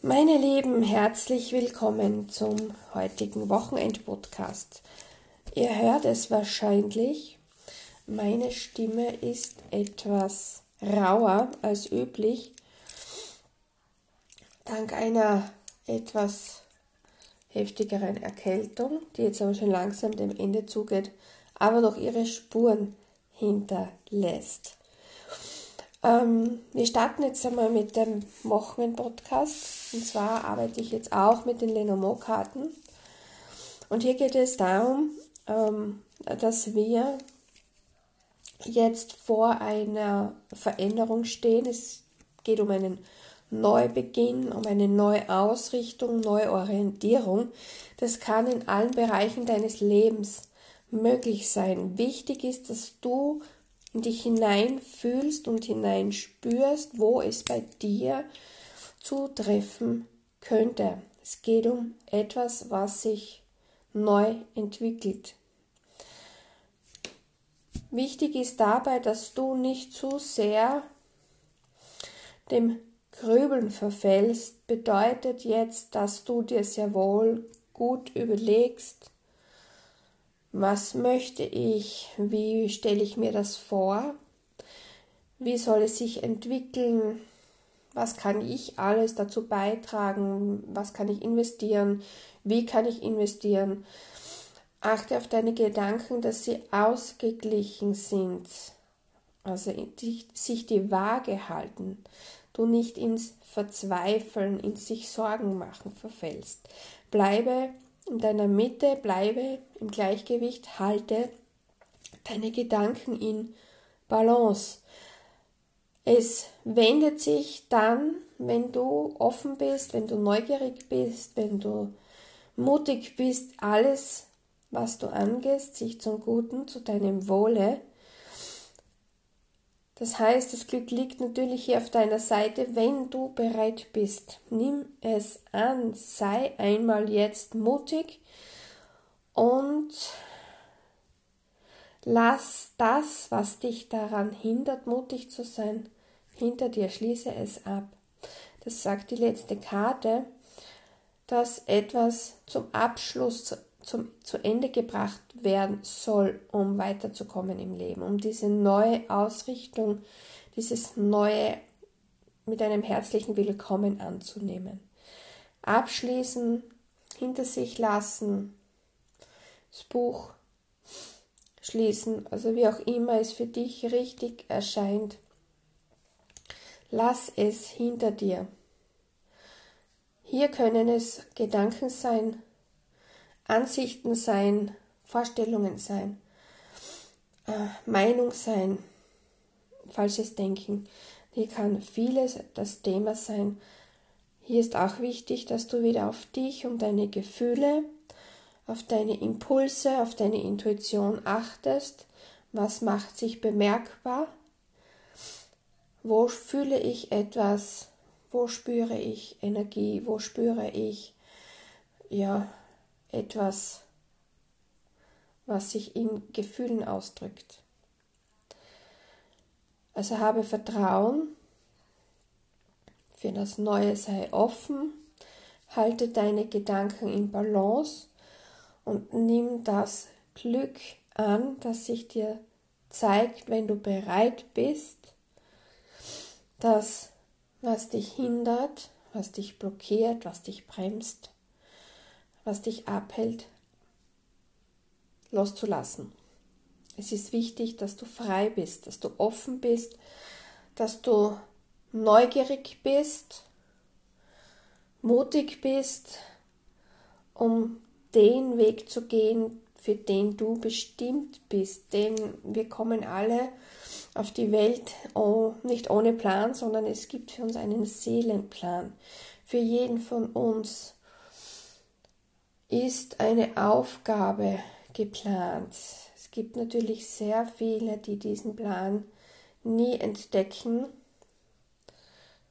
Meine Lieben, herzlich willkommen zum heutigen Wochenend-Podcast. Ihr hört es wahrscheinlich, meine Stimme ist etwas rauer als üblich, dank einer etwas heftigeren Erkältung, die jetzt aber schon langsam dem Ende zugeht, aber noch ihre Spuren hinterlässt. Ähm, wir starten jetzt einmal mit dem Wochen-Podcast. Und zwar arbeite ich jetzt auch mit den Lenormand-Karten. Und hier geht es darum, ähm, dass wir jetzt vor einer Veränderung stehen. Es geht um einen Neubeginn, um eine Neuausrichtung, Neuorientierung. Das kann in allen Bereichen deines Lebens möglich sein. Wichtig ist, dass du dich hineinfühlst und hineinspürst, wo es bei dir zutreffen könnte. Es geht um etwas, was sich neu entwickelt. Wichtig ist dabei, dass du nicht zu sehr dem Grübeln verfällst. Bedeutet jetzt, dass du dir sehr wohl gut überlegst, was möchte ich? Wie stelle ich mir das vor? Wie soll es sich entwickeln? Was kann ich alles dazu beitragen? Was kann ich investieren? Wie kann ich investieren? Achte auf deine Gedanken, dass sie ausgeglichen sind, also sich die Waage halten, du nicht ins Verzweifeln, ins sich Sorgen machen verfällst. Bleibe in deiner Mitte, bleibe im Gleichgewicht, halte deine Gedanken in Balance. Es wendet sich dann, wenn du offen bist, wenn du neugierig bist, wenn du mutig bist, alles, was du angehst, sich zum Guten, zu deinem Wohle das heißt, das Glück liegt natürlich hier auf deiner Seite, wenn du bereit bist. Nimm es an, sei einmal jetzt mutig und lass das, was dich daran hindert, mutig zu sein, hinter dir. Schließe es ab. Das sagt die letzte Karte, dass etwas zum Abschluss zum, zu Ende gebracht werden soll, um weiterzukommen im Leben, um diese neue Ausrichtung, dieses neue mit einem herzlichen Willkommen anzunehmen. Abschließen, hinter sich lassen, das Buch schließen, also wie auch immer es für dich richtig erscheint. Lass es hinter dir. Hier können es Gedanken sein, Ansichten sein, Vorstellungen sein, äh, Meinung sein, falsches Denken. Hier kann vieles das Thema sein. Hier ist auch wichtig, dass du wieder auf dich und deine Gefühle, auf deine Impulse, auf deine Intuition achtest. Was macht sich bemerkbar? Wo fühle ich etwas? Wo spüre ich Energie? Wo spüre ich ja etwas, was sich in Gefühlen ausdrückt. Also habe Vertrauen, für das Neue sei offen, halte deine Gedanken in Balance und nimm das Glück an, das sich dir zeigt, wenn du bereit bist, das, was dich hindert, was dich blockiert, was dich bremst, was dich abhält, loszulassen. Es ist wichtig, dass du frei bist, dass du offen bist, dass du neugierig bist, mutig bist, um den Weg zu gehen, für den du bestimmt bist. Denn wir kommen alle auf die Welt oh, nicht ohne Plan, sondern es gibt für uns einen Seelenplan. Für jeden von uns ist eine Aufgabe geplant. Es gibt natürlich sehr viele, die diesen Plan nie entdecken.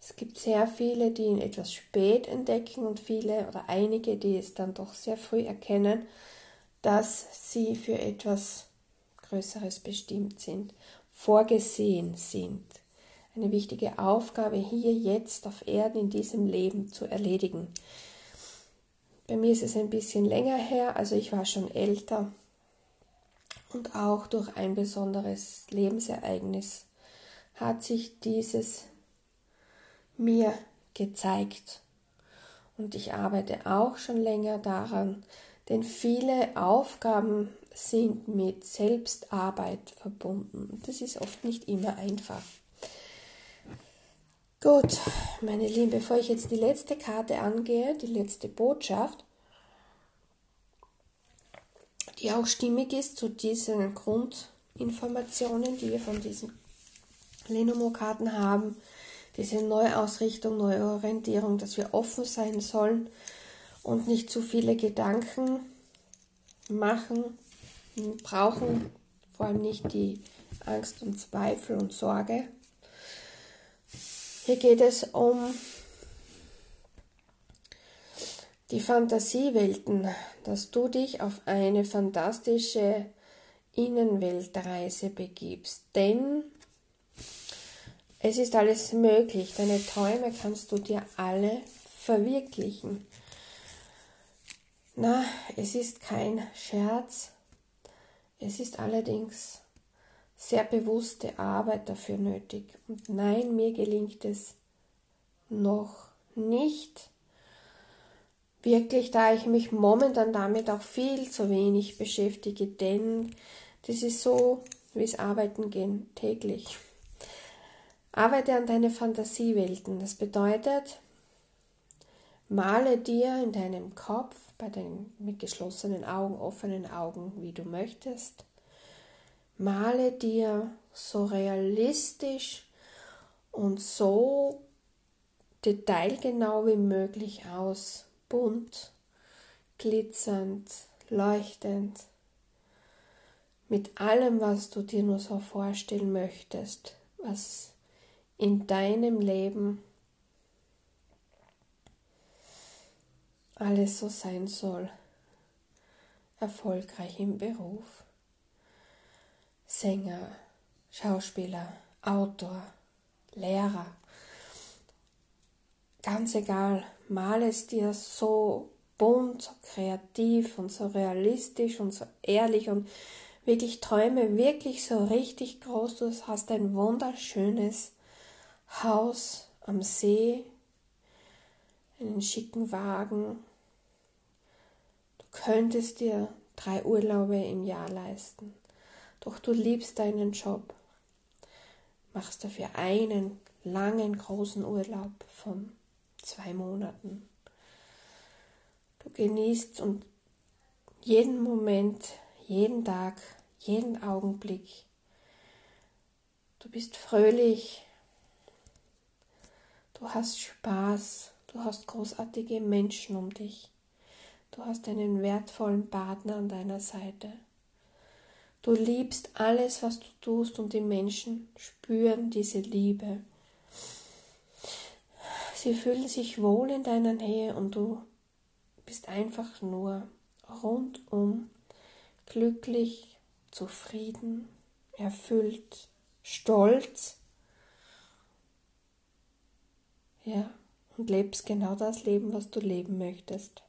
Es gibt sehr viele, die ihn etwas spät entdecken und viele oder einige, die es dann doch sehr früh erkennen, dass sie für etwas Größeres bestimmt sind, vorgesehen sind. eine wichtige Aufgabe hier jetzt auf Erden in diesem Leben zu erledigen. Bei mir ist es ein bisschen länger her, also ich war schon älter und auch durch ein besonderes Lebensereignis hat sich dieses mir gezeigt. Und ich arbeite auch schon länger daran, denn viele Aufgaben sind mit Selbstarbeit verbunden. Das ist oft nicht immer einfach. Gut, meine Lieben, bevor ich jetzt die letzte Karte angehe, die letzte Botschaft, die auch stimmig ist zu diesen Grundinformationen, die wir von diesen Lenomo-Karten haben, diese Neuausrichtung, Neuorientierung, dass wir offen sein sollen und nicht zu viele Gedanken machen, brauchen, vor allem nicht die Angst und Zweifel und Sorge. Hier geht es um die Fantasiewelten, dass du dich auf eine fantastische Innenweltreise begibst. Denn es ist alles möglich. Deine Träume kannst du dir alle verwirklichen. Na, es ist kein Scherz. Es ist allerdings sehr bewusste Arbeit dafür nötig. Und nein, mir gelingt es noch nicht wirklich, da ich mich momentan damit auch viel zu wenig beschäftige, denn das ist so wie es Arbeiten gehen täglich. Arbeite an deine Fantasiewelten. Das bedeutet, male dir in deinem Kopf, bei den mit geschlossenen Augen, offenen Augen, wie du möchtest, male dir so realistisch und so detailgenau wie möglich aus, bunt, glitzernd, leuchtend, mit allem, was du dir nur so vorstellen möchtest, was in deinem Leben alles so sein soll. Erfolgreich im Beruf. Sänger, Schauspieler, Autor, Lehrer. Ganz egal, mal es dir so bunt, so kreativ und so realistisch und so ehrlich und wirklich träume wirklich so richtig groß. Du hast ein wunderschönes Haus am See, einen schicken Wagen. Du könntest dir drei Urlaube im Jahr leisten. Doch du liebst deinen Job. Machst dafür einen langen, großen Urlaub von zwei Monaten. Du genießt und jeden Moment, jeden Tag, jeden Augenblick. Du bist fröhlich, Du hast Spaß, du hast großartige Menschen um dich. Du hast einen wertvollen Partner an deiner Seite. Du liebst alles, was du tust und die Menschen spüren diese Liebe. Sie fühlen sich wohl in deiner Nähe und du bist einfach nur rundum glücklich, zufrieden, erfüllt, stolz ja, und lebst genau das Leben, was du leben möchtest.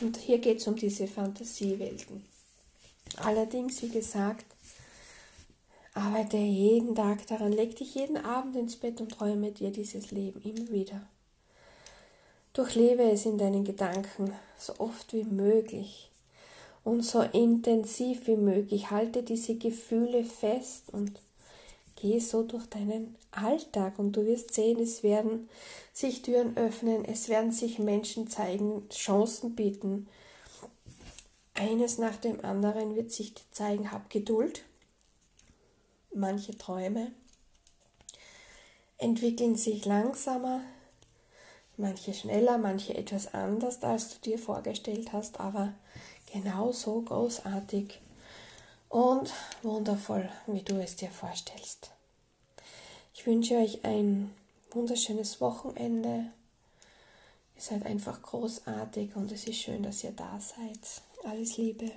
Und hier geht es um diese Fantasiewelten. Allerdings, wie gesagt, arbeite jeden Tag daran, leg dich jeden Abend ins Bett und träume dir dieses Leben immer wieder. Durchlebe es in deinen Gedanken so oft wie möglich und so intensiv wie möglich. Halte diese Gefühle fest und Geh so durch deinen Alltag und du wirst sehen, es werden sich Türen öffnen, es werden sich Menschen zeigen, Chancen bieten. Eines nach dem anderen wird sich zeigen, hab Geduld. Manche Träume entwickeln sich langsamer, manche schneller, manche etwas anders, als du dir vorgestellt hast, aber genauso großartig und wundervoll, wie du es dir vorstellst. Ich wünsche euch ein wunderschönes Wochenende. Ihr seid einfach großartig und es ist schön, dass ihr da seid. Alles Liebe.